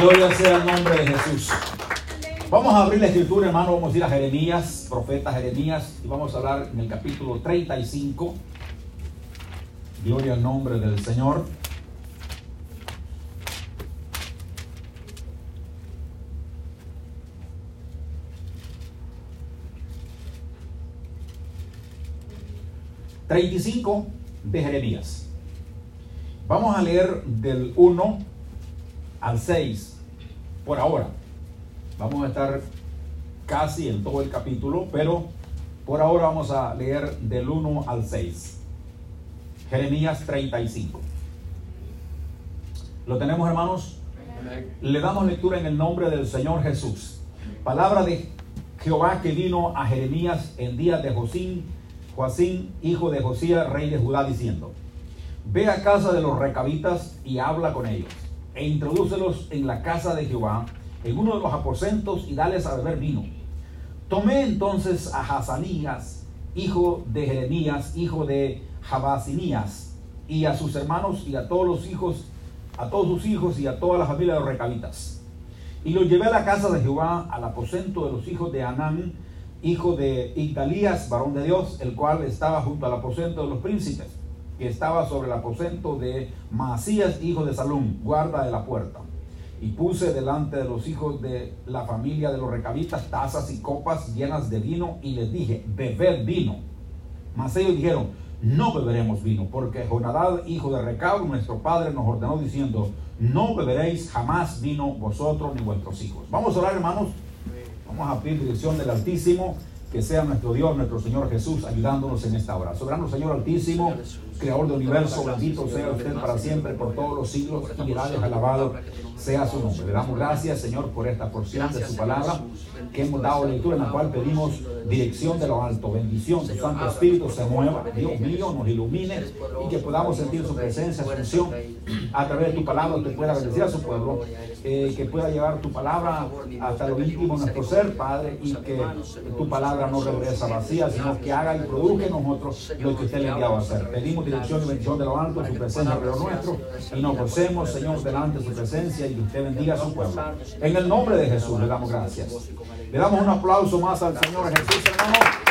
Gloria sea el nombre de Jesús. Vamos a abrir la escritura, hermano. Vamos a ir a Jeremías, profeta Jeremías, y vamos a hablar en el capítulo 35. Gloria al nombre del Señor. ...35 de Jeremías. Vamos a leer del 1 al 6 por ahora. Vamos a estar casi en todo el capítulo, pero por ahora vamos a leer del 1 al 6. Jeremías 35. ¿Lo tenemos, hermanos? Le damos lectura en el nombre del Señor Jesús. Palabra de Jehová que vino a Jeremías en días de Josín, Joacín, hijo de Josías, rey de Judá, diciendo: Ve a casa de los recabitas y habla con ellos, e introdúcelos en la casa de Jehová, en uno de los aposentos, y dales a beber vino. Tomé entonces a Hazanías, hijo de Jeremías, hijo de Jabasinías, y a sus hermanos y a todos los hijos, a todos sus hijos y a toda la familia de los recabitas. Y los llevé a la casa de Jehová, al aposento de los hijos de Anán, hijo de Igdalías, varón de Dios, el cual estaba junto al aposento de los príncipes que estaba sobre el aposento de Masías, hijo de Salum, guarda de la puerta. Y puse delante de los hijos de la familia de los recabitas tazas y copas llenas de vino y les dije, bebed vino. Mas ellos dijeron, no beberemos vino, porque Jonadad, hijo de Recab, nuestro padre, nos ordenó diciendo, no beberéis jamás vino vosotros ni vuestros hijos. Vamos a orar, hermanos. Vamos a pedir dirección del Altísimo, que sea nuestro Dios, nuestro Señor Jesús, ayudándonos en esta hora. Soberano Señor Altísimo creador del universo, bendito sea usted para siempre, por todos los siglos, y alabado sea su nombre. Le damos gracias, Señor, por esta porción de su palabra que hemos dado lectura, en la cual pedimos dirección de lo alto, bendición, que Santo Espíritu se mueva, Dios mío, nos ilumine y que podamos sentir su presencia, su unción, a través de tu palabra, que pueda bendecir a su pueblo, eh, que pueda llevar tu palabra hasta lo íntimo de nuestro ser, Padre, y que tu palabra no regresa vacía, sino que haga y produzca en nosotros lo que usted le ha enviado a hacer. Pedimos dirección y bendición de lo alto, su presencia alrededor nuestro, y nos gocemos, Señor, delante de su presencia y que usted bendiga a su pueblo. En el nombre de Jesús le damos gracias. Le damos un aplauso más al Señor Jesús, hermano.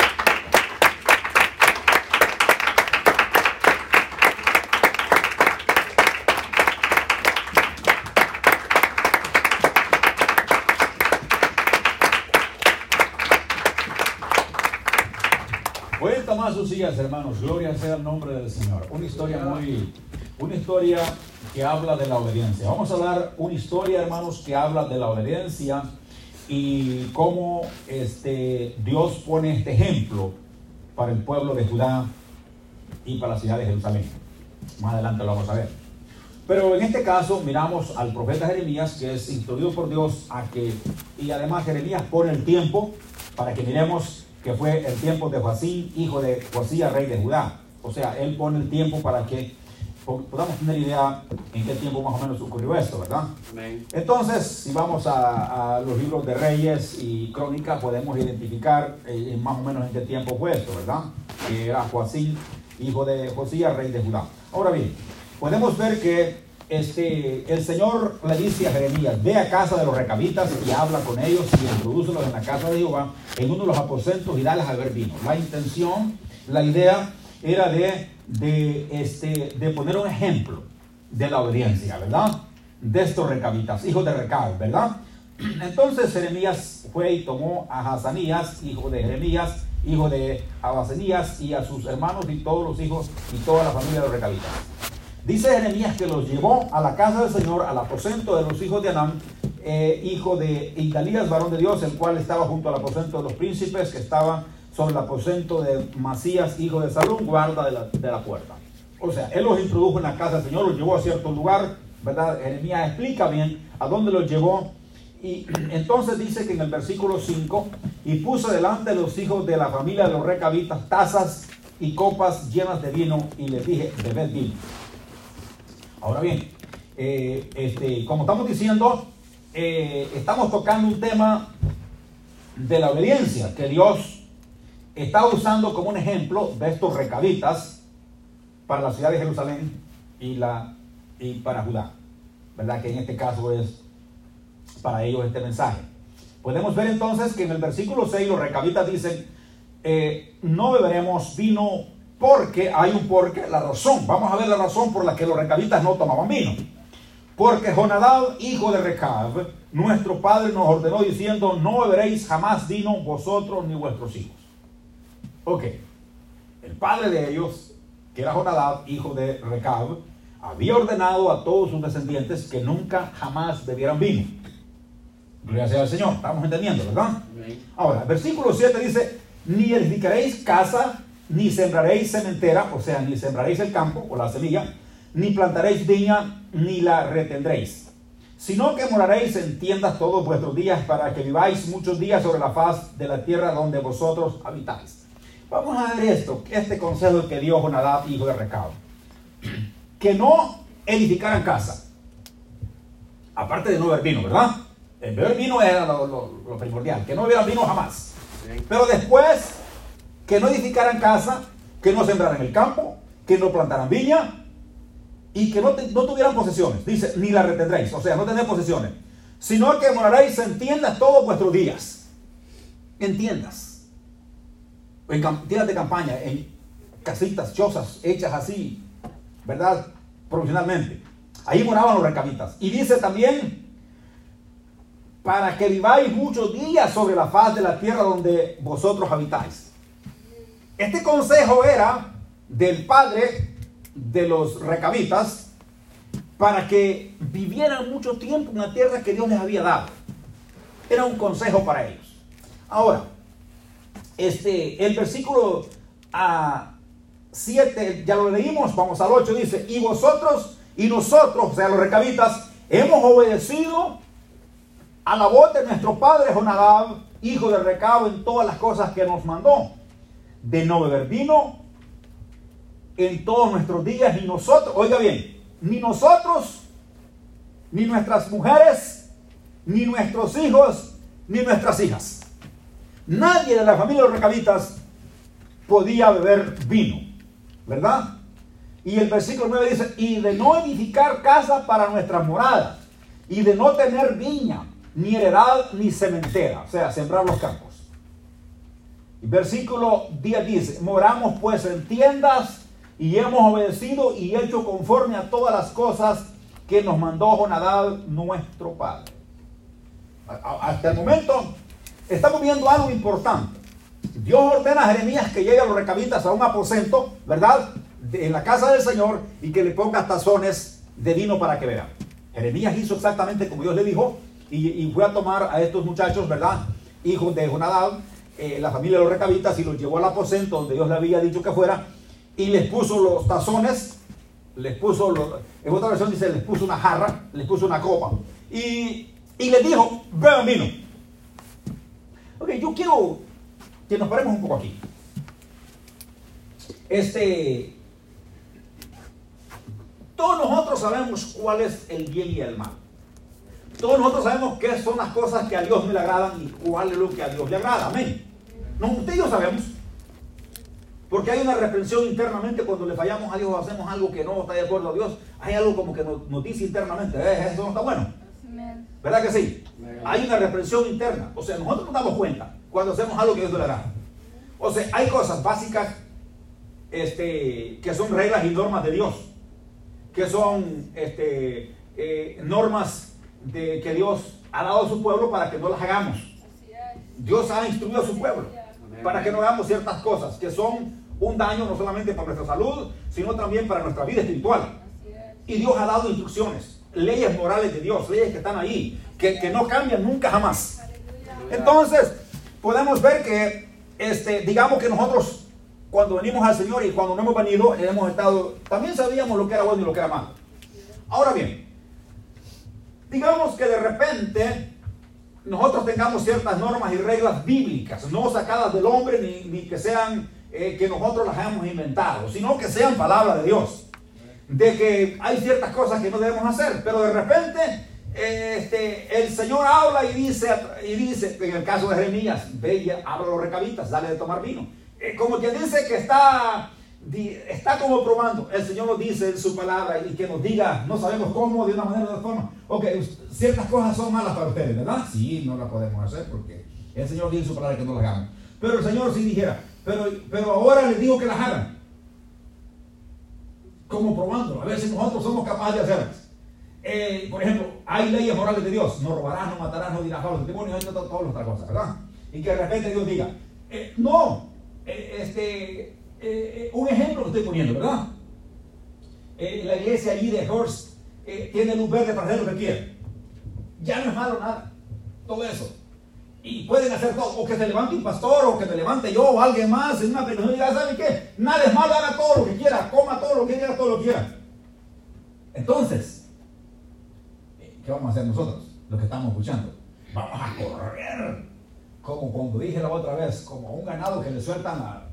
Más sus sillas, hermanos. Gloria sea el nombre del Señor. Una historia muy, una historia que habla de la obediencia. Vamos a dar una historia, hermanos, que habla de la obediencia y cómo este, Dios pone este ejemplo para el pueblo de Judá y para la ciudad de Jerusalén. Más adelante lo vamos a ver. Pero en este caso miramos al profeta Jeremías, que es instruido por Dios a que, y además Jeremías pone el tiempo para que miremos que fue el tiempo de Joacín, hijo de Josías, rey de Judá. O sea, él pone el tiempo para que podamos tener idea en qué tiempo más o menos ocurrió esto, ¿verdad? Entonces, si vamos a, los libros de Reyes y Crónicas, podemos identificar eh, más o menos en qué tiempo fue esto, ¿verdad? Que era Joacín, hijo de Josías, rey de Judá. Ahora bien, podemos ver que este, el Señor le dice a Jeremías, ve a casa de los recabitas y habla con ellos y introdúcelos en la casa de Jehová, en uno de los aposentos y dales a ver vino. La intención, la idea era de, de, este, de poner un ejemplo de la obediencia, ¿verdad? De estos recabitas, hijos de Recab, ¿verdad? Entonces Jeremías fue y tomó a Hazanías, hijo de Jeremías, hijo de Abasenías, y a sus hermanos y todos los hijos y toda la familia de los recabitas. Dice Jeremías que los llevó a la casa del Señor, al aposento de los hijos de Anán, eh, hijo de Igdalías, varón de Dios, el cual estaba junto al aposento de los príncipes, que estaba sobre el aposento de Masías, hijo de Salón, guarda de la, de la puerta. O sea, él los introdujo en la casa del Señor, los llevó a cierto lugar, ¿verdad? Jeremías explica bien a dónde los llevó. Y entonces dice que en el versículo 5, y puso delante de los hijos de la familia de los recabitas tazas y copas llenas de vino, y les dije, bebed vino. Ahora bien, eh, este, como estamos diciendo, eh, estamos tocando un tema de la obediencia que Dios está usando como un ejemplo de estos recabitas para la ciudad de Jerusalén y, la, y para Judá. ¿Verdad? Que en este caso es para ellos este mensaje. Podemos ver entonces que en el versículo 6 los recabitas dicen, eh, no beberemos vino porque hay un porque, la razón, vamos a ver la razón por la que los recabitas no tomaban vino. Porque Jonadab, hijo de Recab, nuestro padre nos ordenó diciendo, no beberéis jamás vino vosotros ni vuestros hijos. Ok, el padre de ellos, que era Jonadab, hijo de Recab, había ordenado a todos sus descendientes que nunca jamás bebieran vino. Gloria sea al Señor, estamos entendiendo, ¿verdad? Ahora, versículo 7 dice, ni edificaréis casa, ni sembraréis cementera, o sea, ni sembraréis el campo o la semilla, ni plantaréis viña, ni la retendréis, sino que moraréis en tiendas todos vuestros días para que viváis muchos días sobre la faz de la tierra donde vosotros habitáis. Vamos a ver esto, este consejo que dio Jonadab, hijo de Recado. Que no edificaran casa. Aparte de no beber vino, ¿verdad? El beber vino era lo, primordial, que no bebieran vino jamás. Pero después, que no edificaran casa, que no sembraran el campo, que no plantaran viña, y que no, tuvieran posesiones. Dice, ni la retendréis, o sea, no tener posesiones, sino que moraréis en tiendas todos vuestros días. En tiendas. En tiendas de campaña, en casitas, chozas, hechas así, ¿verdad? Profesionalmente. Ahí moraban los recabitas. Y dice también, para que viváis muchos días sobre la faz de la tierra donde vosotros habitáis. Este consejo era del Padre de los recabitas para que vivieran mucho tiempo en la tierra que Dios les había dado. Era un consejo para ellos. Ahora, este, el versículo a 7, ya lo leímos, vamos al 8, dice, y vosotros y nosotros, o sea, los recabitas, hemos obedecido a la voz de nuestro padre Jonadab, hijo de Recabo, en todas las cosas que nos mandó, de no beber vino, en todos nuestros días, ni nosotros, oiga bien, ni nosotros, ni nuestras mujeres, ni nuestros hijos, ni nuestras hijas. Nadie de la familia de los recabitas podía beber vino, ¿verdad? Y el versículo 9 dice, y de no edificar casa para nuestras moradas, y de no tener viña, ni heredad, ni cementera, o sea, sembrar los campos. Y versículo 10 dice, moramos pues en tiendas y hemos obedecido y hecho conforme a todas las cosas que nos mandó Jonadab, nuestro Padre. Hasta el momento estamos viendo algo importante. Dios ordena a Jeremías que llegue a los recabitas a un aposento, ¿verdad? en la casa del Señor y que le ponga tazones de vino para que vean. Jeremías hizo exactamente como Dios le dijo y, fue a tomar a estos muchachos, ¿verdad? Hijos de Jonadab, eh, la familia de los recabitas y los llevó al aposento donde Dios le había dicho que fuera y les puso los tazones, les puso, en otra versión dice, les puso una jarra, les puso una copa y, y les dijo, beban vino. Ok, yo quiero que nos paremos un poco aquí. Este, todos nosotros sabemos cuál es el bien y el mal. Todos nosotros sabemos qué son las cosas que a Dios le agradan y cuál es lo que a Dios le agrada. Amén. No, usted y yo sabemos. Porque hay una reprensión internamente cuando le fallamos a Dios o hacemos algo que no está de acuerdo a Dios. Hay algo como que nos, dice internamente, eh, eso no está bueno. ¿Verdad que sí? Hay una reprensión interna. O sea, nosotros nos damos cuenta cuando hacemos algo que Dios le da. O sea, hay cosas básicas este, que son reglas y normas de Dios. Que son este, eh, normas de, que Dios ha dado a su pueblo para que no las hagamos. Dios ha instruido a su pueblo para que no hagamos ciertas cosas que son un daño no solamente para nuestra salud, sino también para nuestra vida espiritual. Y Dios ha dado instrucciones, leyes morales de Dios, leyes que están ahí, que, no cambian nunca jamás. Entonces, podemos ver que, este, digamos que nosotros, cuando venimos al Señor y cuando no hemos venido, hemos estado, también sabíamos lo que era bueno y lo que era malo. Ahora bien, digamos que de repente nosotros tengamos ciertas normas y reglas bíblicas, no sacadas del hombre ni, que sean eh, que nosotros las hayamos inventado, sino que sean palabra de Dios. De que hay ciertas cosas que no debemos hacer, pero de repente este, el Señor habla y dice, y dice, en el caso de Jeremías, ve y habla los recabitas, dale de tomar vino. Eh, como quien dice que está está como probando. El Señor nos dice en su palabra y que nos diga, no sabemos cómo, de una manera o de otra forma. Ok, ciertas cosas son malas para ustedes, ¿verdad? Sí, no las podemos hacer porque el Señor dice en su palabra que no las hagamos. Pero el Señor sí dijera, pero, pero ahora les digo que las hagan. Como probando, a ver si nosotros somos capaces de hacerlas. Eh, por ejemplo, hay leyes morales de Dios. No robarás, no matarás, no dirás falsos testimonios, no todas las cosas, ¿verdad? Y que de repente Dios diga, eh, no, eh, este, un ejemplo que estoy poniendo, ¿verdad? la iglesia allí de Horst tiene luz verde para hacer lo que quiere. Ya no es malo nada. Todo eso. Y pueden hacer todo. O que se levante un pastor, o que me levante yo, o alguien más en una predicación y diga, ¿sabe qué? Nada es malo, haga todo lo que quiera, coma todo lo que quiera, todo lo que quiera. Entonces, ¿qué vamos a hacer nosotros? Los que estamos escuchando. Vamos a correr. Como cuando dije la otra vez, como un ganado que le sueltan a,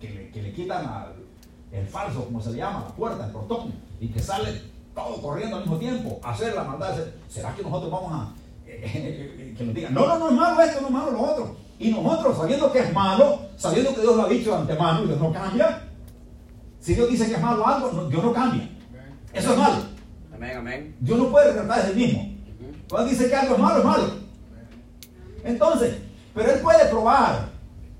que le, que le quitan al el falso, como se le llama, la puerta, el portón, y que sale todo corriendo al mismo tiempo, hacer la maldad. ¿Será que nosotros vamos a que nos digan, no, no, no es malo esto, no es malo lo otro? Y nosotros, sabiendo que es malo, sabiendo que Dios lo ha dicho de antemano y Dios no cambia, si Dios dice que es malo algo, Dios no cambia. Eso es malo. Amén, amén. Dios no puede retratar de sí mismo. Cuando dice que algo es malo, es malo. Entonces, pero Él puede probar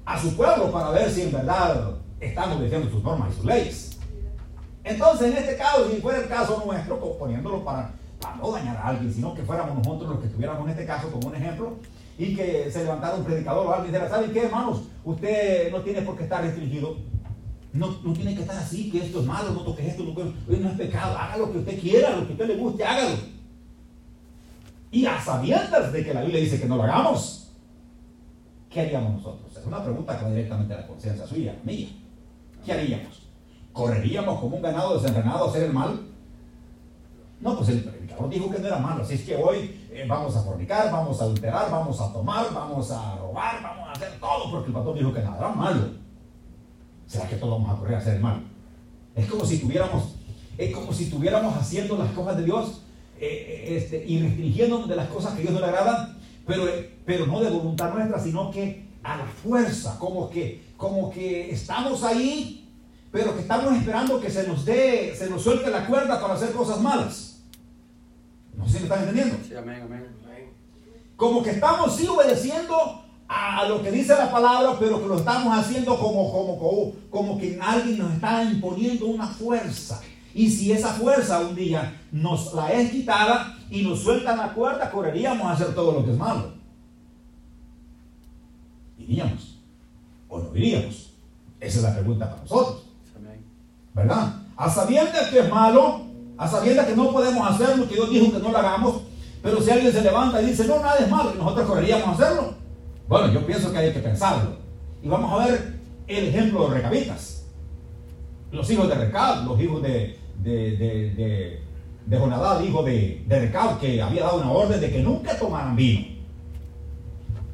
a su pueblo para ver si en verdad están obedeciendo sus normas y sus leyes. Entonces, en este caso, si fuera el caso nuestro, poniéndolo para, no dañar a alguien, sino que fuéramos nosotros los que estuviéramos en este caso como un ejemplo, y que se levantara un predicador o alguien dijera, ¿saben qué, hermanos? Usted no tiene por qué estar restringido. No, no tiene que estar así, que esto es malo, no toques esto, no, no es pecado. Haga lo que usted quiera, lo que usted le guste, hágalo. Y a sabiendas de que la Biblia dice que no lo hagamos, ¿qué haríamos nosotros? Es una pregunta que va directamente a la conciencia suya, mía. ¿Qué haríamos? ¿Correríamos como un ganado desenfrenado a hacer el mal? No, pues el predicador dijo que no era malo, así es que hoy eh, vamos a fornicar, vamos a adulterar, vamos a tomar, vamos a robar, vamos a hacer todo porque el pastor dijo que nada era malo. ¿Será que todos vamos a correr a hacer el mal? Es como si tuviéramos, es como si estuviéramos haciendo las cosas de Dios eh, eh, este, y restringiéndonos de las cosas que a Dios no le agradan, pero, pero no de voluntad nuestra, sino que a la fuerza, como que, como que estamos ahí, pero que estamos esperando que se nos dé, se nos suelte la cuerda para hacer cosas malas. No sé si me están entendiendo. Sí, amén, amén. Como que estamos sí obedeciendo a lo que dice la palabra, pero que lo estamos haciendo como, como, como, como que alguien nos está imponiendo una fuerza. Y si esa fuerza un día nos la es quitada y nos sueltan la cuerda, correríamos a hacer todo lo que es malo. ¿Iríamos o no iríamos? Esa es la pregunta para nosotros. ¿Verdad? A sabiendas que es malo, a sabiendas que no podemos hacerlo, que Dios dijo que no lo hagamos, pero si alguien se levanta y dice, no, nada es malo, y nosotros correríamos a hacerlo. Bueno, yo pienso que hay que pensarlo. Y vamos a ver el ejemplo de recabitas. Los hijos de Recab, los hijos de, de, de, de, Jonadab, hijo de, de que había dado una orden de que nunca tomaran vino,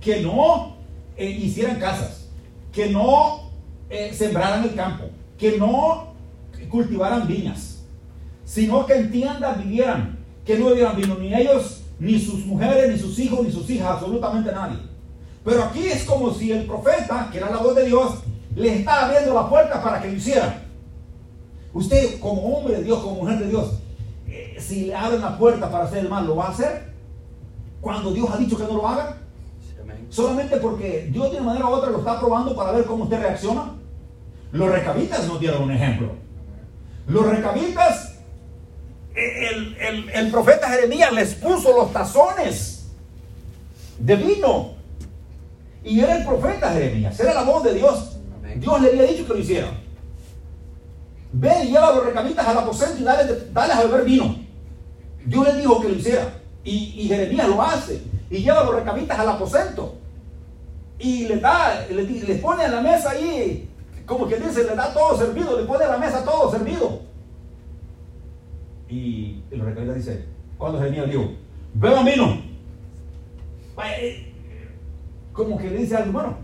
que no eh, hicieran casas, que no eh, sembraran el campo, que no cultivaran viñas. Sino que en tiendas vivieran, que no bebieran vino, ni ellos, ni sus mujeres, ni sus hijos, ni sus hijas, absolutamente nadie. Pero aquí es como si el profeta, que era la voz de Dios, le estaba abriendo la puerta para que lo hiciera. Usted, como hombre de Dios, como mujer de Dios, eh, si le abren la puerta para hacer el mal, ¿lo va a hacer? Cuando Dios ha dicho que no lo haga. Solamente porque Dios de una manera u otra lo está probando para ver cómo usted reacciona. Los recabitas nos dieron un ejemplo. Los recabitas el, profeta Jeremías les puso los tazones de vino. Y era el profeta Jeremías, era la voz de Dios. Dios le había dicho que lo hiciera. Ve y lleva a los recamitas al aposento y dale, a beber vino. Dios le dijo que lo hiciera. Y, Jeremías lo hace. Y lleva a los recamitas al aposento. Y le da, le, pone a la mesa ahí, como que dice, le da todo servido, le pone a la mesa todo servido. Y el recabita dice, cuando Jeremías dijo, beba vino. Eh, como que le dice algo, bueno,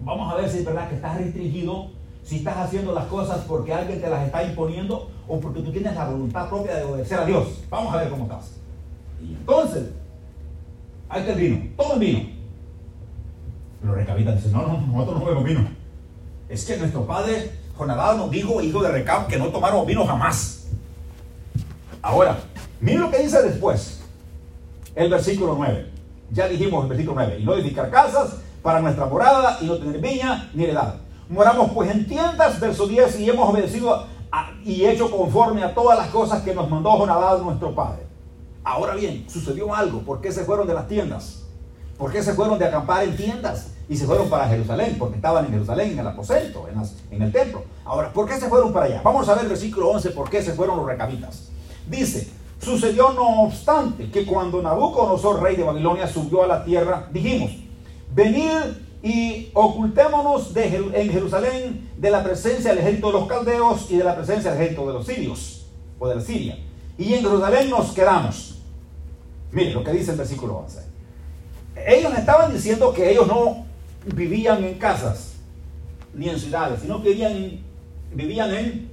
vamos a ver si es verdad que estás restringido, si estás haciendo las cosas porque alguien te las está imponiendo o porque tú tienes la voluntad propia de obedecer a Dios. Vamos a ver cómo estás. Y entonces, ahí está el vino, el vino. Los recabitas dicen, no, no, nosotros no bebemos vino. Es que nuestro padre Jonadab nos dijo, hijo de Recab, que no tomáramos vino jamás. Ahora, miren lo que dice después, el versículo 9. Ya dijimos el versículo 9, y no edificar casas para nuestra morada, y no tener viña ni heredad. Moramos pues en tiendas, verso 10, y hemos obedecido y hecho conforme a todas las cosas que nos mandó Jonadab nuestro padre. Ahora bien, sucedió algo. ¿Por qué se fueron de las tiendas? ¿Por qué se fueron de acampar en tiendas? Y se fueron para Jerusalén, porque estaban en Jerusalén, en el aposento, en, el templo. Ahora, ¿por qué se fueron para allá? Vamos a ver el versículo 11, ¿por qué se fueron los recabitas? Dice, sucedió no obstante que cuando Nabucodonosor, rey de Babilonia, subió a la tierra, dijimos, venid y ocultémonos en Jerusalén de la presencia del ejército de los caldeos y de la presencia del ejército de los sirios, o de la Siria. Y en Jerusalén nos quedamos. Mire lo que dice el versículo 11. Ellos estaban diciendo que ellos no vivían en casas ni en ciudades, sino que vivían,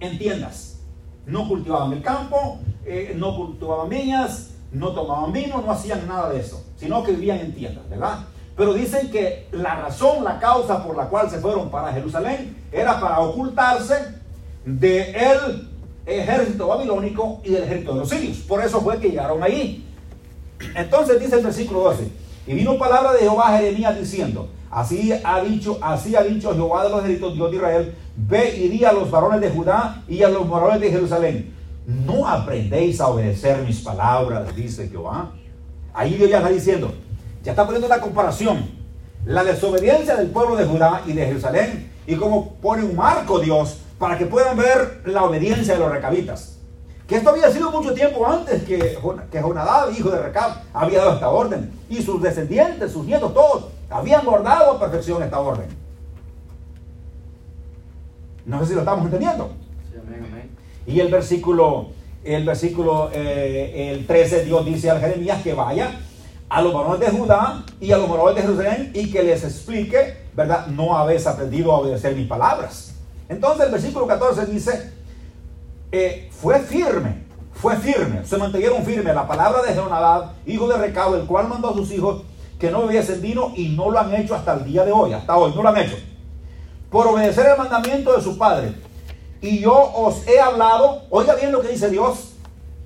en tiendas. No cultivaban el campo, eh, no cultivaban viñas, no tomaban vino, no hacían nada de eso, sino que vivían en tiendas, ¿verdad? Pero dicen que la razón, la causa por la cual se fueron para Jerusalén era para ocultarse de él ejército babilónico y del ejército de los sirios. Por eso fue que llegaron allí. Entonces dice el versículo 12, y vino palabra de Jehová a Jeremías diciendo, así ha dicho, así ha dicho Jehová de los ejércitos, Dios de Israel, ve y di a los varones de Judá y a los varones de Jerusalén, no aprendéis a obedecer mis palabras, dice Jehová. Ahí Dios ya está diciendo, ya está poniendo la comparación, la desobediencia del pueblo de Judá y de Jerusalén, y como pone un marco Dios para que puedan ver la obediencia de los recabitas. Que esto había sido mucho tiempo antes que, que Jonadab, hijo de Recab, había dado esta orden. Y sus descendientes, sus nietos, todos, habían guardado a perfección esta orden. No sé si lo estamos entendiendo. Y el versículo, el versículo eh, el 13, Dios dice al Jeremías que vaya a los varones de Judá y a los varones de Jerusalén y que les explique, ¿verdad? No habéis aprendido a obedecer mis palabras. Entonces el versículo 14 dice, eh, fue firme, fue firme, se mantuvieron firmes la palabra de Jonadab, hijo de Recabo, el cual mandó a sus hijos que no bebiesen vino y no lo han hecho hasta el día de hoy, hasta hoy, no lo han hecho, por obedecer el mandamiento de su padre. Y yo os he hablado, oiga bien lo que dice Dios,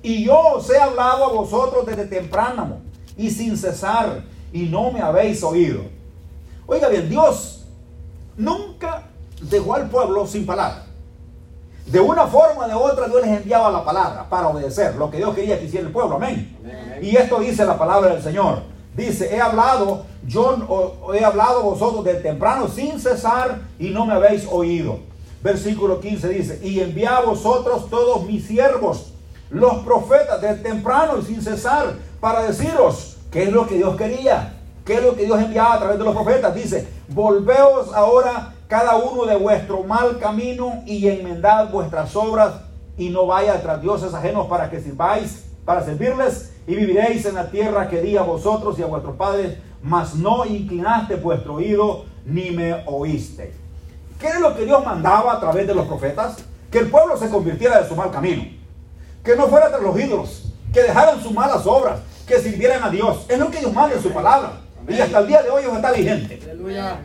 y yo os he hablado a vosotros desde temprano y sin cesar, y no me habéis oído. Oiga bien, Dios nunca dejó al pueblo sin palabra. De una forma o de otra Dios les enviaba la palabra para obedecer lo que Dios quería que hiciera el pueblo. Amén. Y esto dice la palabra del Señor. Dice, he hablado, yo he hablado vosotros de temprano sin cesar y no me habéis oído. Versículo 15 dice, y envié a vosotros todos mis siervos, los profetas de temprano y sin cesar, para deciros qué es lo que Dios quería, qué es lo que Dios enviaba a través de los profetas. Dice, volveos ahora cada uno de vuestro mal camino y enmendad vuestras obras y no vaya tras dioses ajenos para que sirváis, para servirles y viviréis en la tierra que di a vosotros y a vuestros padres, mas no inclinaste vuestro oído ni me oíste. ¿Qué es lo que Dios mandaba a través de los profetas? Que el pueblo se convirtiera de su mal camino, que no fuera tras los ídolos, que dejaran sus malas obras, que sirvieran a Dios. Es lo que Dios manda en su palabra. Y hasta el día de hoy está vigente.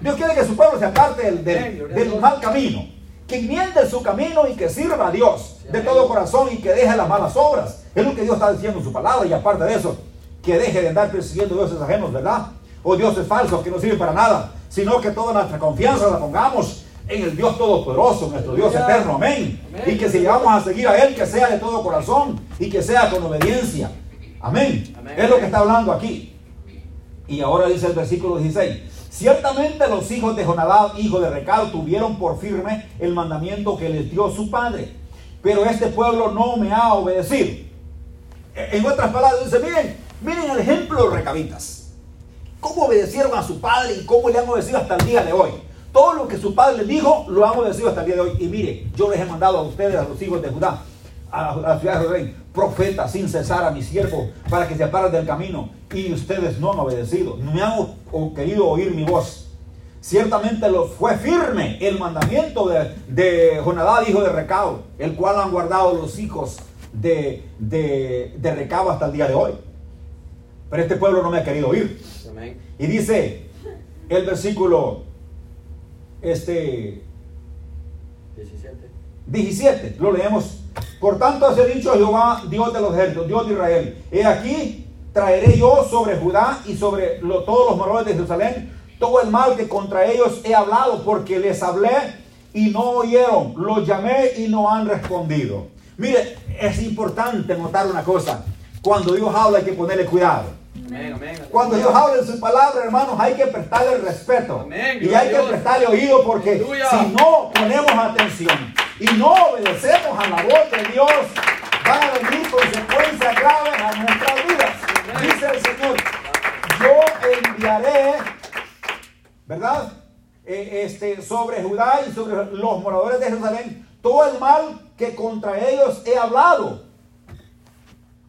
Dios quiere que su pueblo se aparte del, del, mal camino. Que enmiende su camino y que sirva a Dios de todo corazón y que deje las malas obras. Es lo que Dios está diciendo en su palabra. Y aparte de eso, que deje de andar persiguiendo dioses ajenos, ¿verdad? O dioses falsos que no sirven para nada. Sino que toda nuestra confianza la pongamos en el Dios Todopoderoso, nuestro Dios eterno. Amén. Y que si vamos a seguir a Él, que sea de todo corazón y que sea con obediencia. Amén. Es lo que está hablando aquí. Y ahora dice el versículo 16. Ciertamente los hijos de Jonadab, hijo de Recal, tuvieron por firme el mandamiento que les dio su padre. Pero este pueblo no me ha obedecido. En otras palabras, dice, miren, miren el ejemplo de los recabitas. Cómo obedecieron a su padre y cómo le han obedecido hasta el día de hoy. Todo lo que su padre les dijo, lo han obedecido hasta el día de hoy. Y mire, yo les he mandado a ustedes, a los hijos de Judá, a la ciudad de rey, profeta sin cesar a mi siervo para que se aparen del camino. Y ustedes no han obedecido, no me han querido oír mi voz. Ciertamente lo fue firme el mandamiento de, de Jonadab, hijo de Recao, el cual han guardado los hijos de, de, de Recao hasta el día de hoy. Pero este pueblo no me ha querido oír. Y dice el versículo este, 17. 17, lo leemos. Por tanto, ha dicho Jehová, Dios de los ejércitos, Dios de Israel. He aquí, traeré yo sobre Judá y sobre todos los moradores de Jerusalén todo el mal que contra ellos he hablado, porque les hablé y no oyeron, los llamé y no han respondido. Mire, es importante notar una cosa. Cuando Dios habla hay que ponerle cuidado. Cuando Dios habla en su palabra, hermanos, hay que prestarle respeto. y hay que prestarle oído porque si no ponemos atención y no obedecemos a la voz de Dios, van a venir consecuencias graves a nuestras vidas. Dice el Señor, yo enviaré, ¿verdad? Eh, este, sobre Judá y sobre los moradores de Jerusalén todo el mal que contra ellos he hablado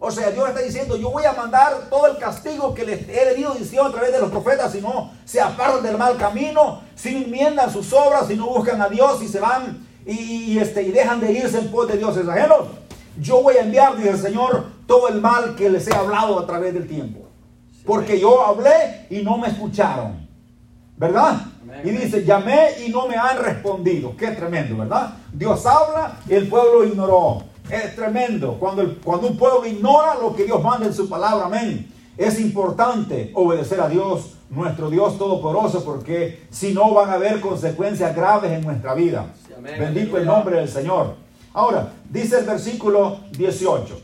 o sea, Dios está diciendo, yo voy a mandar todo el castigo que les he venido diciendo a través de los profetas, si no se apartan del mal camino, si no enmiendan sus obras, si no buscan a Dios y se van y, este, y dejan de irse en pos de dioses ajenos. Yo voy a enviar, dice el Señor, todo el mal que les he hablado a través del tiempo. Porque yo hablé y no me escucharon. ¿Verdad? Y dice, llamé y no me han respondido. Qué tremendo, ¿verdad? Dios habla y el pueblo ignoró. Es tremendo cuando, cuando un pueblo ignora lo que Dios manda en su palabra. Amén. Es importante obedecer a Dios, nuestro Dios Todopoderoso, porque si no van a haber consecuencias graves en nuestra vida. Bendito el nombre del Señor. Ahora, dice el versículo 18.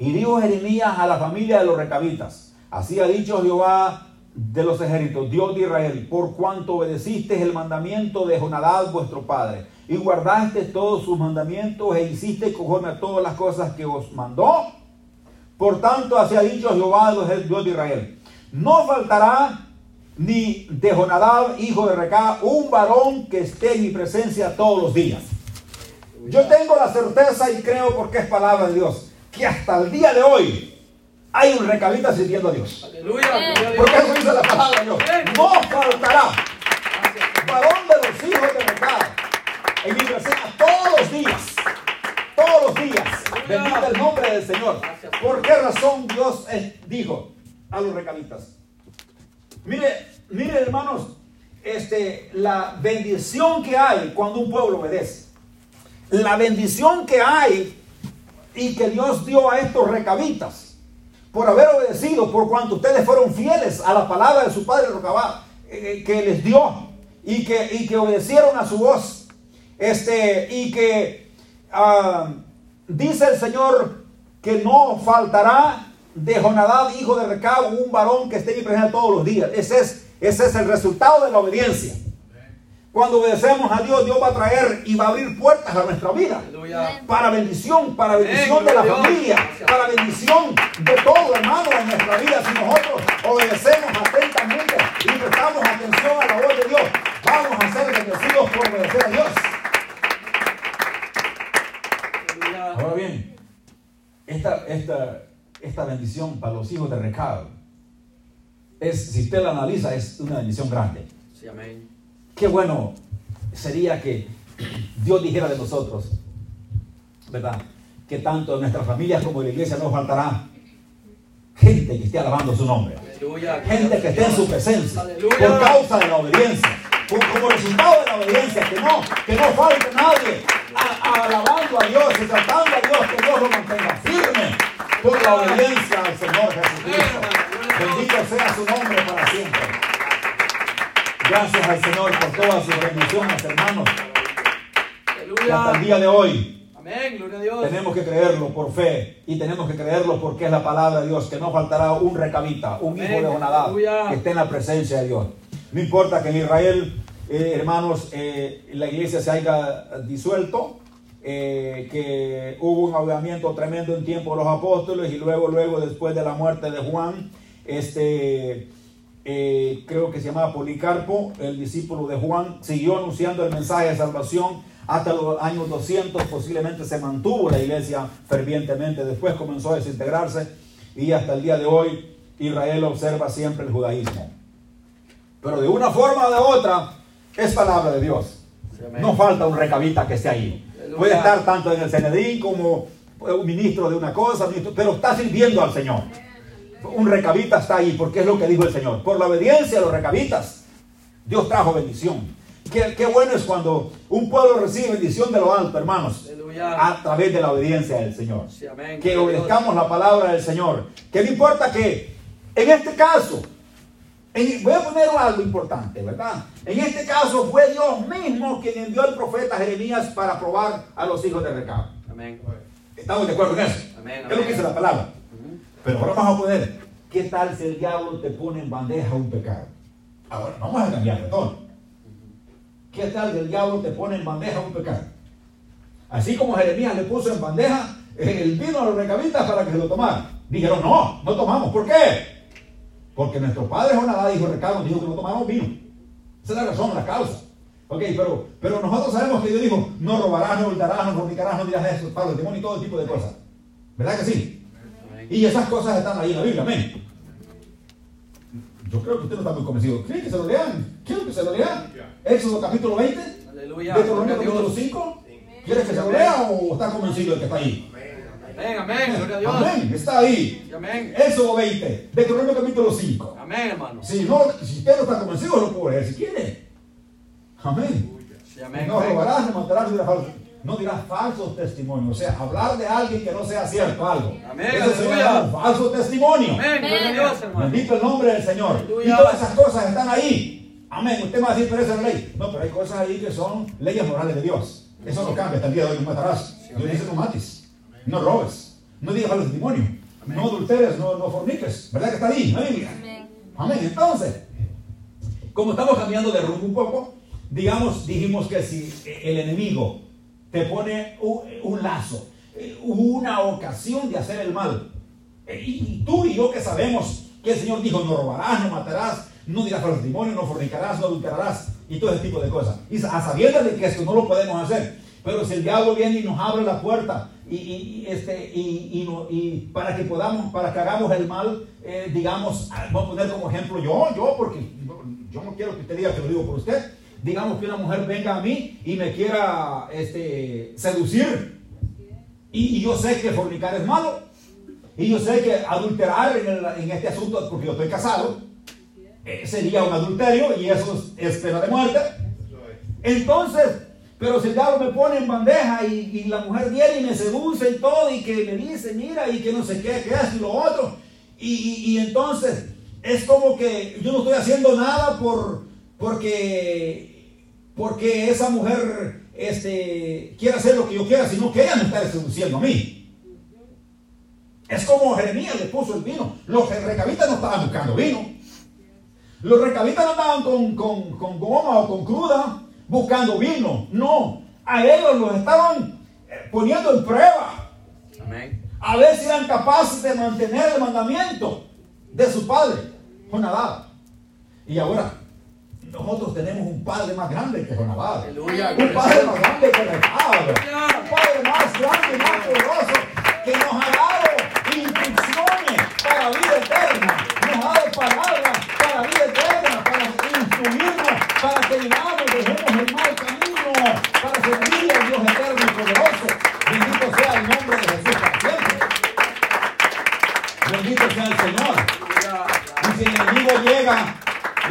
Y dijo Jeremías a la familia de los recabitas, así ha dicho Jehová de los ejércitos, Dios de Israel, por cuanto obedeciste el mandamiento de Jonadab vuestro padre y guardaste todos sus mandamientos e hiciste conforme a todas las cosas que os mandó. Por tanto, así ha dicho Jehová, Dios de Israel, no faltará ni de Jonadab, hijo de Recá, un varón que esté en mi presencia todos los días. Yo tengo la certeza y creo porque es palabra de Dios, que hasta el día de hoy hay un recabita sirviendo a Dios. Aleluya. Porque eso dice la palabra de Dios. No faltará varón de los hijos de Recá en mi presencia todos los días. Todos los días. Bendito el nombre del Señor. ¿Por qué razón Dios dijo a los recabitas? Mire, mire hermanos, este, la bendición que hay cuando un pueblo obedece. La bendición que hay y que Dios dio a estos recabitas por haber obedecido, por cuanto ustedes fueron fieles a la palabra de su padre Rocabá, eh, que les dio y que, y que obedecieron a su voz este, y que ah, dice el Señor que no faltará de Jonadab, hijo de Recab, un varón que esté en mi presencia todos los días. Ese es, ese es el resultado de la obediencia. Cuando obedecemos a Dios, Dios va a traer y va a abrir puertas a nuestra vida. Para bendición, para bendición de la familia, para bendición de todo hermano en nuestra vida. Si nosotros obedecemos atentamente y prestamos atención a la voz de Dios, vamos a ser bendecidos por obedecer a Dios. Ahora bien, esta, esta, esta bendición para los hijos de recado es, si usted la analiza, es una bendición grande. Sí, amén. Qué bueno sería que Dios dijera de nosotros, ¿verdad? Que tanto en nuestras familias como en la iglesia no faltará gente que esté alabando su nombre. gente que esté en su presencia por causa de la obediencia. Como resultado de la obediencia, que no, que no falte nadie alabando a Dios y tratando a Dios, que Dios lo mantenga firme por la obediencia al Señor Jesucristo. Bendito sea su nombre para siempre. Gracias al Señor por todas sus bendiciones, hermanos. Y hasta el día de hoy. Tenemos que creerlo por fe y tenemos que creerlo porque es la palabra de Dios, que no faltará un recabita, un hijo de Jonadab que esté en la presencia de Dios. No importa que en Israel eh, hermanos, eh, la iglesia se haya disuelto, eh, que hubo un ahogamiento tremendo en tiempo de los apóstoles y luego, luego, después de la muerte de Juan, este, creo que se llamaba Policarpo, el discípulo de Juan, siguió anunciando el mensaje de salvación hasta los años 200, posiblemente se mantuvo la iglesia fervientemente, después comenzó a desintegrarse y hasta el día de hoy Israel observa siempre el judaísmo. Pero de una forma o de otra, es palabra de Dios. No falta un recabita que esté ahí. Puede estar tanto en el Senedrín como un ministro de una cosa, pero está sirviendo al Señor. Un recabita está ahí porque es lo que dijo el Señor. Por la obediencia a los recabitas, Dios trajo bendición. Qué, qué bueno es cuando un pueblo recibe bendición de lo alto, hermanos, a través de la obediencia del Señor. Que obedezcamos la palabra del Señor. Que no importa que, en este caso, voy a poner algo importante, ¿verdad? En este caso fue Dios mismo quien envió al profeta Jeremías para probar a los hijos de Recab. Amén. ¿Estamos de acuerdo en eso? Amén, Es lo que dice la palabra. Pero ahora vamos a poner, ¿qué tal si el diablo te pone en bandeja un pecado? Ahora, vamos a cambiar de tono. ¿Qué tal si el diablo te pone en bandeja un pecado? Así como Jeremías le puso en bandeja eh, el vino a los recabitas para que se lo tomaran. Dijeron, no, no tomamos. ¿Por qué? Porque nuestro padre Jonadá dijo, Recado nos dijo que no tomáramos vino. Esa es la razón, la causa. Ok, pero, pero nosotros sabemos que Dios dijo, no robarás, no hurtarás, no fornicarás, no dirás eso, Pablo, el demonio y todo tipo de cosas. ¿Verdad que sí? Y esas cosas están ahí en la Biblia, amén. Yo creo que usted no está muy convencido. ¿Quieren que se lo lean? ¿Quieren que se lo lean? Éxodo capítulo 20, Aleluya. Deuteronomio capítulo Dios. 5. ¿Quieres que se lo lea o está convencido el que está ahí? Amén, amén. Gloria a Dios. Amén, está ahí. Amén. Éxodo 20, Deuteronomio capítulo 5. Amén, hermano. Si, no, si usted no está convencido, lo puede leer si quiere. Amén. Sí, amén. No amén. robarás, no matarás, no dirás falsos, no dirás falsos testimonios. O sea, hablar de alguien que no sea cierto algo. Amén, Eso se aleluya. llama un falso testimonio. Amén. Gloria a Dios, hermano. Bendito el nombre del Señor. Aleluya. Y todas esas cosas están ahí. Amén. Usted me va a decir, pero esa es la ley. No, pero hay cosas ahí que son leyes morales de Dios. Eso no cambia hasta el día de hoy. No matarás. Dios dice no mates. No robes. No digas falso testimonio. No adulteres, no, no forniques. ¿Verdad que está ahí? Biblia? Amén. Entonces, como estamos cambiando de rumbo un poco, digamos, dijimos que si el enemigo te pone un, un lazo, una ocasión de hacer el mal, y tú y yo que sabemos que el Señor dijo, no robarás, no matarás, no dirás testimonio, no fornicarás, no adulterarás, y todo ese tipo de cosas. Y a sabiendas de que esto no lo podemos hacer, pero si el diablo viene y nos abre la puerta, y, este, y, y no- y para que podamos, para que hagamos el mal, eh, digamos, ah, voy a poner como ejemplo yo, yo, porque yo, no quiero que usted diga que lo digo por usted. Digamos que una mujer venga a mí y me quiera este, seducir, y, y yo sé que fornicar es malo, y yo sé que adulterar en, el- en este asunto, porque yo estoy casado, eh, sería un adulterio y eso es, es pena de muerte. Entonces, pero si el diablo me pone en bandeja y, y la mujer viene y me seduce y todo y que me dice, mira, y que no sé qué, que esto y lo otro, y, y- y entonces es como que yo no estoy haciendo nada por, porque, porque esa mujer este, quiere hacer lo que yo quiera, sino que ella me está seduciendo a mí. Es como Jeremías le puso el vino. Los recabitas no estaban buscando vino. Los recabitas no estaban con, con, con goma o con cruda buscando vino. No. A ellos los estaban eh, poniendo en prueba. Amén. A ver si eran capaces de mantener el mandamiento de su padre, Jonadab. Y ahora, nosotros tenemos un padre más grande que Jonadab. Un padre más grande que Recab. Un padre más grande y más poderoso que nos ha dado instrucciones para vida eterna. Nos ha dado palabras para vida eterna, para instruirnos, para que vivamos, dejemos el mal camino, para servir al Dios eterno y poderoso. Bendito sea el nombre de Jesús para siempre. Bendito sea el Señor. Y si el enemigo llega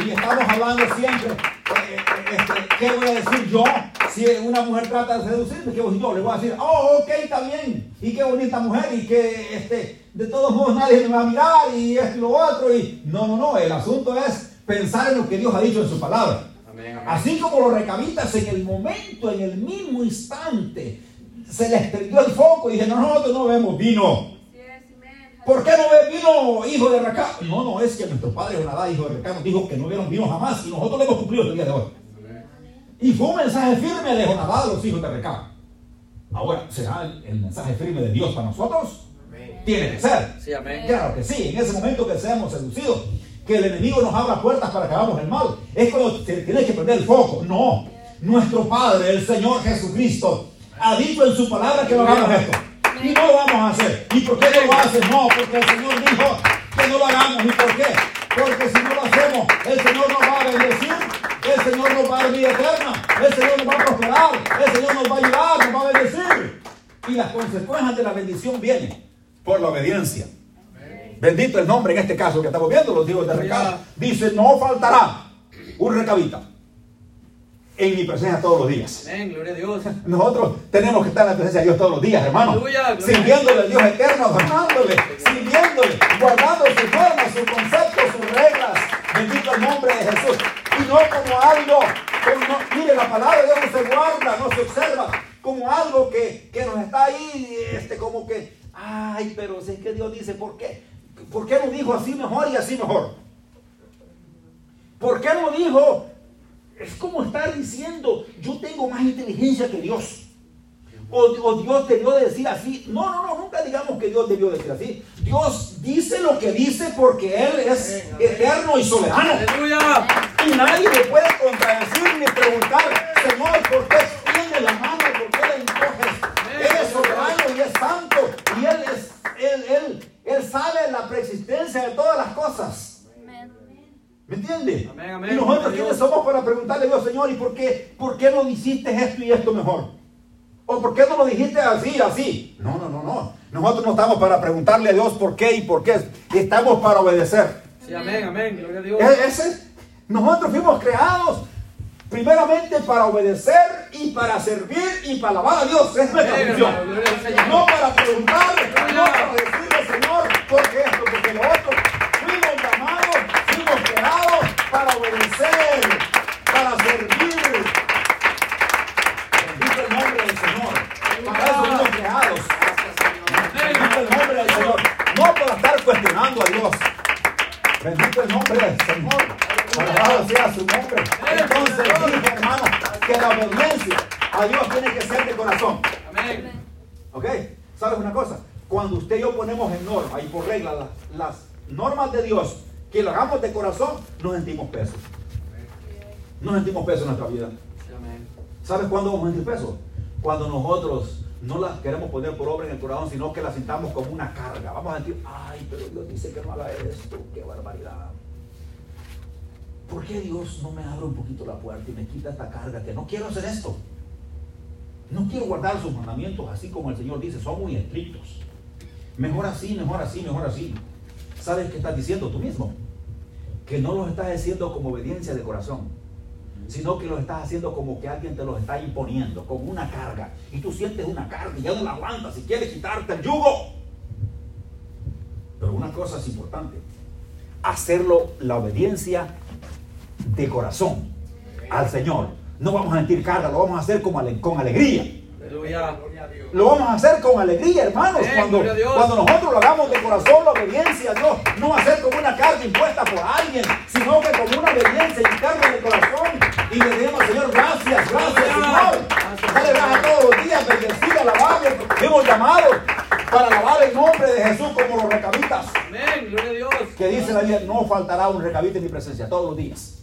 y estamos hablando siempre, eh, este, ¿qué voy a decir yo? Si una mujer trata de seducirme, ¿qué voy yo? Le voy a decir, oh, ok, está bien. Y qué bonita mujer. Y que este, de todos modos nadie me va a mirar y esto y lo otro. Y no, no, no. El asunto es pensar en lo que Dios ha dicho en su palabra. Amén. amén. Así como los recabitas en el momento, en el mismo instante, se les prendió el foco y dijeron, no, nosotros no vemos vino. ¿Por qué no ve vino, hijo de Recab? No, no, es que nuestro padre Jonadá, hijo de Recab, nos dijo que no vieron vino jamás y nosotros lo hemos cumplido el día de hoy. Y fue un mensaje firme de Jonadá a los hijos de Recab. Ahora, ¿será el, el mensaje firme de Dios para nosotros? Tiene que ser. Sí, amén. Claro que sí, en ese momento que seamos seducidos, que el enemigo nos abra puertas para que hagamos el mal, es cuando se tiene que prender el foco. No, nuestro Padre, el Señor Jesucristo, ha dicho en su palabra que no hagamos esto. Y no lo vamos a hacer. ¿Y por qué no lo haces? No, porque el Señor dijo que no lo hagamos. ¿Y por qué? Porque si no lo hacemos, el Señor nos va a bendecir, el Señor nos va a dar vida eterna, el Señor nos va a prosperar, el Señor nos va a ayudar, nos va a bendecir. Y las consecuencias de la bendición vienen por la obediencia. Bendito el nombre en este caso que estamos viendo, los hijos de recado. Dice, no faltará un recabita. en mi presencia todos los días. Amén, gloria a Dios. Nosotros tenemos que estar en la presencia de Dios todos los días, hermano. Aleluya. Sirviéndole al Dios eterno, adorándole, sirviéndole, guardando sus normas, sus conceptos, sus reglas. Bendito el nombre de Jesús. Y no como algo, como no- mire, la palabra de Dios no se guarda, no se observa como algo que, que nos está ahí, este, como que, ay, pero si es que Dios dice, ¿por qué? ¿Por qué no dijo así mejor y así mejor? ¿Por qué no dijo? Es como estar diciendo, yo tengo más inteligencia que Dios. O, o Dios debió decir así. No, no, no, nunca digamos que Dios debió decir así. Dios dice lo que dice porque Él es eterno y soberano. Aleluya. Y nadie le puede contradecir ni preguntar, Señor, ¿por qué extiende la mano? ¿Por qué la encoges? Él es soberano y es santo. Y Él, es, él, él, él sabe la preexistencia de todas las cosas. ¿Me entiende? Amén, amén. Y nosotros quiénes Dios. somos para preguntarle a Dios, Señor, ¿y por qué, por qué no hiciste esto y esto mejor? ¿O por qué no lo dijiste así, así? No, no, no, no. Nosotros no estamos para preguntarle a Dios por qué y por qué. Estamos para obedecer. Sí, amén, amén, gloria a Dios. E- ese- nosotros fuimos creados primeramente para obedecer y para servir y para alabar a Dios. Es nuestra función. No para preguntarle, no para decirle, Señor, ¿por qué esto? Porque lo otro. Fuimos llamados, fuimos creados para obedecer, para servir. Bendito el nombre del Señor. Para eso fuimos creados. Bendito el nombre del Señor. No para estar cuestionando a Dios. Bendito el nombre del Señor. Alabado sea su nombre. Entonces dije, hermano, que la obediencia a Dios tiene que ser de corazón. Amén. ¿Ok? ¿Sabes una cosa? Cuando usted y yo ponemos en norma y por regla las, normas de Dios, que lo hagamos de corazón, nos sentimos peso. Nos sentimos peso en nuestra vida. ¿Sabes cuándo vamos a sentir peso? Cuando nosotros no las queremos poner por obra en el corazón, sino que las sintamos como una carga. Vamos a sentir, ay, pero Dios dice que no haga esto, qué barbaridad. ¿Por qué Dios no me abre un poquito la puerta y me quita esta carga? Que no quiero hacer esto. No quiero guardar sus mandamientos así como el Señor dice, son muy estrictos. Mejor así, mejor así, mejor así. ¿Sabes qué estás diciendo tú mismo? Que no los estás haciendo como obediencia de corazón, sino que los estás haciendo como que alguien te los está imponiendo, como una carga. Y tú sientes una carga y ya no la aguantas y quieres quitarte el yugo. Pero una cosa es importante, hacerlo la obediencia de corazón al Señor. No vamos a sentir carga, lo vamos a hacer con alegría. Aleluya. Lo vamos a hacer con alegría, hermanos. Cuando, cuando nosotros lo hagamos de corazón, la obediencia a Dios no va a ser como una carga impuesta por alguien, sino que como una obediencia y carga de corazón. Y le decimos al Señor, gracias, gracias, Señor. Dale gracias todos los días, bendecir, alabarle. Hemos llamado para alabar el nombre de Jesús como los recabitas. Amén, gloria a Dios. Que dice la Biblia, no faltará un recabite en mi presencia todos los días.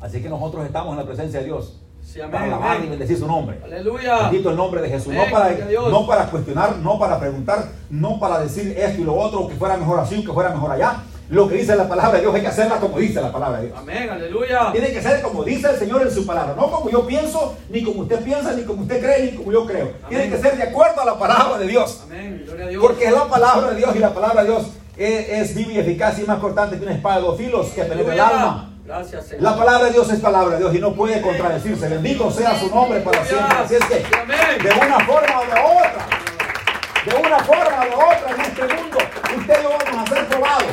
Así que nosotros estamos en la presencia de Dios Sí, para amén, alabar y bendecir su nombre. Aleluya. Bendito el nombre de Jesús. Amén, No para, no para cuestionar, no para preguntar, no para decir esto y lo otro, que fuera mejor así que fuera mejor allá. Lo que dice la palabra de Dios hay que hacerla como dice la palabra de Dios. Amén, aleluya. Tiene que ser como dice el Señor en su palabra, no como yo pienso, ni como usted piensa, ni como usted cree, ni como yo creo. Tiene que ser de acuerdo a la palabra de Dios. Amén, gloria a Dios. Porque es la palabra de Dios y la palabra de Dios es, es viva y eficaz y más cortante que una espada de dos filos que penetra el alma. Gracias, Señor. La palabra de Dios es palabra de Dios y no puede contradecirse. Bendito sea su nombre para siempre. Así es que, de una forma o de otra, de una forma o de otra en este mundo, usted y yo vamos a ser probados.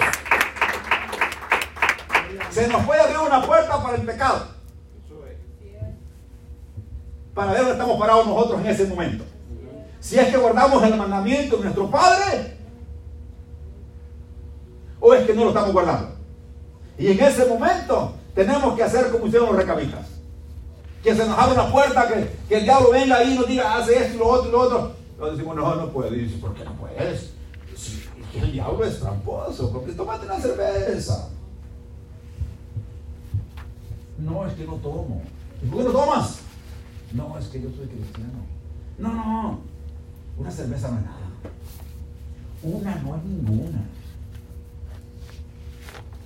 Se nos puede abrir una puerta para el pecado. Para ver dónde estamos parados nosotros en ese momento. Si es que guardamos el mandamiento de nuestro Padre, o es que no lo estamos guardando. Y en ese momento tenemos que hacer como hicieron los recabitas. Que se nos abra una puerta, que, que el diablo venga ahí y nos diga, hace esto y lo otro y lo otro. Nosotros decimos, no, no puedo. Y dice, ¿por qué no puedes? Que el diablo es tramposo, porque tómate una cerveza. No, es que no tomo. ¿Y por qué no tomas? No, es que yo soy cristiano. No, no, una cerveza no es nada. Una no es ninguna.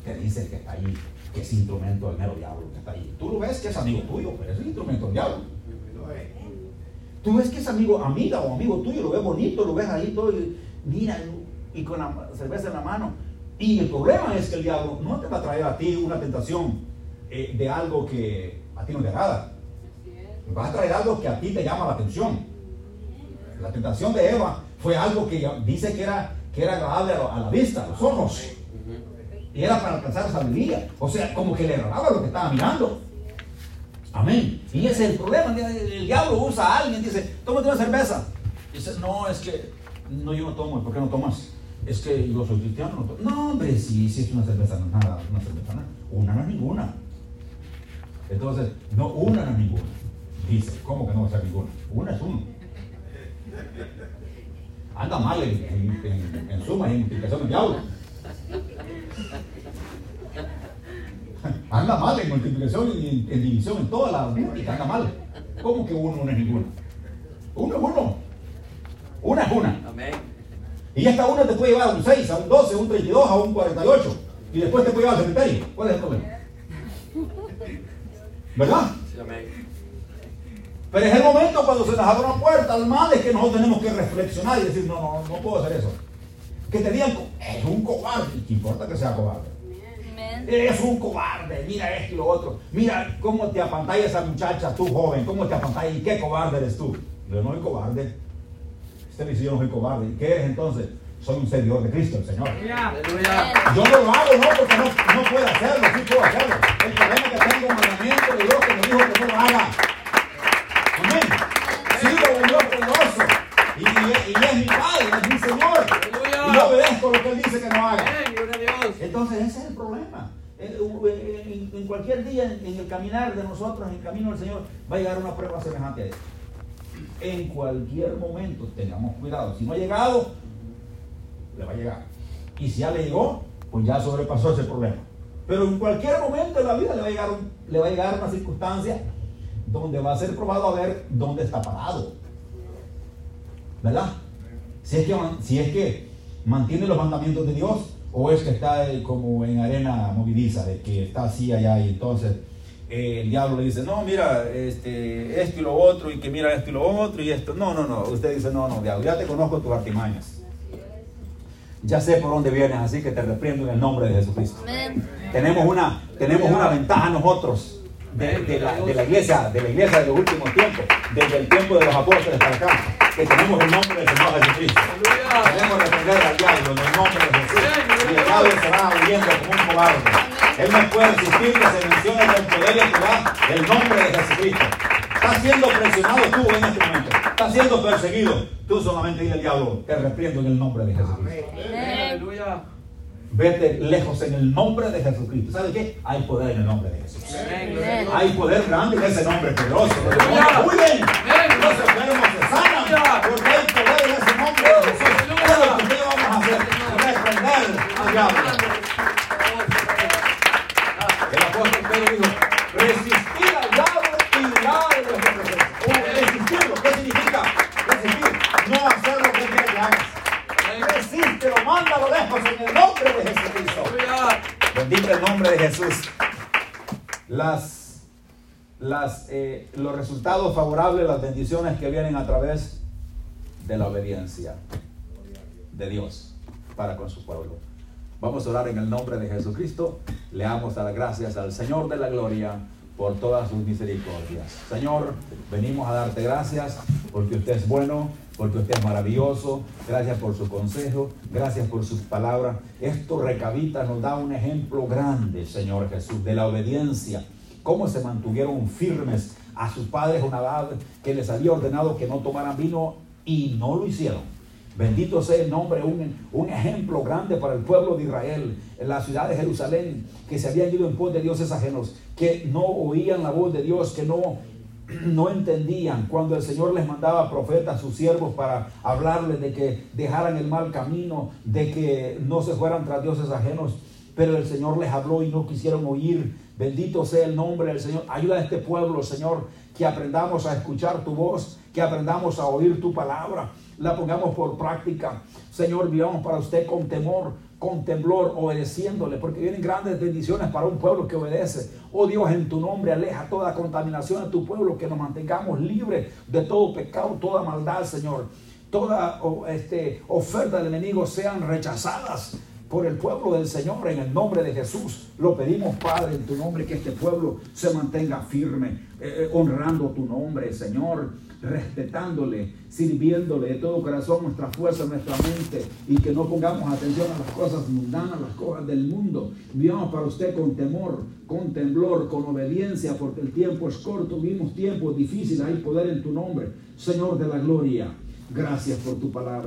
Que dice que está ahí, que es instrumento del mero diablo que está ahí. Tú lo ves que es amigo tuyo, pero es un instrumento del diablo. Tú ves que es amigo, amiga o amigo tuyo, lo ves bonito, lo ves ahí todo, y mira, y con la cerveza en la mano. Y el problema es que el diablo no te va a traer a ti una tentación eh, de algo que a ti no te agrada. Vas a traer algo que a ti te llama la atención. La tentación de Eva fue algo que dice que era, que era agradable a la vista, a los ojos. Y era para alcanzar sabiduría. O sea, como que le agradaba lo que estaba mirando. Amén. Y ese es el problema. El, diablo usa a alguien dice, tómate una cerveza. Dice, no, es que no, yo no tomo. ¿Por qué no tomas? Es que yo soy cristiano. No, no hombre, sí, sí es una cerveza, no es nada, una cerveza, no. Una no ninguna. Entonces, no, una no ninguna. Dice, ¿cómo que no va a ser ninguna? Una es uno. Anda mal en, suma y en multiplicación del diablo. Anda mal en multiplicación y en, división en toda la múltica, anda mal. ¿Cómo que uno no es ninguno? Uno es uno. Una es una. Amén. Y esta una te puede llevar a un 6, a un 12, a un 32, a un 48. Y después te puede llevar al cementerio. ¿Cuál es el problema? ¿Verdad? Amén. Pero es el momento cuando se nos abre una puerta al mal es que nosotros tenemos que reflexionar y decir, no, no, no puedo hacer eso. Que te digan, es un cobarde. ¿Qué importa que sea cobarde? Es un cobarde, mira esto y lo otro. Mira cómo te apantalla esa muchacha, tú joven, cómo te apantalla y qué cobarde eres tú. Yo no soy cobarde. Este dice yo no soy cobarde. ¿Y qué eres entonces? Soy un seguidor de Cristo, el Señor. Yo no lo hago, no, porque no, no puedo hacerlo, sí puedo hacerlo. El problema es que tengo un mandamiento de Dios que me dijo que no lo haga. Amén. Sigo un Dios poderoso. Y, y, y, es mi Padre, es mi Señor. Y yo obedezco lo que Él dice que no haga. Entonces ese es el problema. En, cualquier día, en, el caminar de nosotros, en el camino del Señor, va a llegar una prueba semejante a esta. En cualquier momento, tengamos cuidado. Si no ha llegado, le va a llegar. Y si ya le llegó, pues ya sobrepasó ese problema. Pero en cualquier momento de la vida le va a llegar, le va a llegar una circunstancia donde va a ser probado a ver dónde está parado. ¿Verdad? Si es que, si es que mantiene los mandamientos de Dios, o es que está como en arena movidiza, de que está así allá y entonces eh, el diablo le dice, no, mira, este, esto y lo otro, y que mira esto y lo otro, y esto. No, no, no. Usted dice, no, no, diablo, ya te conozco tus artimañas. Ya sé por dónde vienes, así que te reprendo en el nombre de Jesucristo. Tenemos una, tenemos una ventaja nosotros de, la, de, la, iglesia, de la iglesia de los últimos tiempos, desde el tiempo de los apóstoles para acá, que tenemos el nombre del Señor Jesucristo. Tenemos que reprender al diablo en el nombre de Jesús. Y el diablo se va huyendo como un cobarde. Él no puede resistir que se mencione el poder y autoridad el nombre de Jesucristo. Estás siendo presionado tú en este momento. Estás siendo perseguido. Tú solamente dile al diablo, te reprendo en el nombre de Jesucristo. Aleluya. Vete lejos en el nombre de Jesucristo. ¿Sabe qué? Hay poder en el nombre de Jesús. Hay poder grande en ese nombre poderoso. Muy bien. Los enfermos se sanan porque hay poder en ese nombre de Jesús. ¿Qué es lo que vamos a hacer? Reprender al diablo. El apóstol Pedro dijo, resistir al diablo y huirá de vuestra presencia. Resistirlo, ¿qué significa? Resistir, no hacer lo que quiere que hagas. Resístelo, mándalo en el nombre de Jesucristo. Bendito el nombre de Jesús. Las, las, eh, los resultados favorables, las bendiciones que vienen a través de la obediencia de Dios para con su pueblo. Vamos a orar en el nombre de Jesucristo. Le damos las gracias al Señor de la gloria por todas sus misericordias. Señor, venimos a darte gracias porque usted es bueno, porque usted es maravilloso. Gracias por su consejo, gracias por sus palabras. Esto recabita nos da un ejemplo grande, Señor Jesús, de la obediencia. Cómo se mantuvieron firmes a sus padres una edad que les había ordenado que no tomaran vino y no lo hicieron. Bendito sea el nombre, un, un, ejemplo grande para el pueblo de Israel, en la ciudad de Jerusalén, que se habían ido en pos de dioses ajenos, que no oían la voz de Dios, que no, no entendían cuando el Señor les mandaba profetas, sus siervos, para hablarles de que dejaran el mal camino, de que no se fueran tras dioses ajenos. Pero el Señor les habló y no quisieron oír. Bendito sea el nombre del Señor. Ayuda a este pueblo, Señor, que aprendamos a escuchar tu voz, que aprendamos a oír tu palabra la pongamos por práctica. Señor, vivamos para usted con temor, con temblor, obedeciéndole, porque vienen grandes bendiciones para un pueblo que obedece. Oh Dios, en tu nombre aleja toda contaminación a tu pueblo, que nos mantengamos libres de todo pecado, toda maldad, Señor. Toda este, oferta del enemigo sean rechazadas por el pueblo del Señor, en el nombre de Jesús. Lo pedimos, Padre, en tu nombre, que este pueblo se mantenga firme, eh, eh, honrando tu nombre, Señor, respetándole, sirviéndole de todo corazón, nuestra fuerza, nuestra mente, y que no pongamos atención a las cosas mundanas, las cosas del mundo. Vivamos para usted con temor, con temblor, con obediencia, porque el tiempo es corto, vivimos tiempos difíciles, hay poder en tu nombre, Señor de la gloria. Gracias por tu palabra.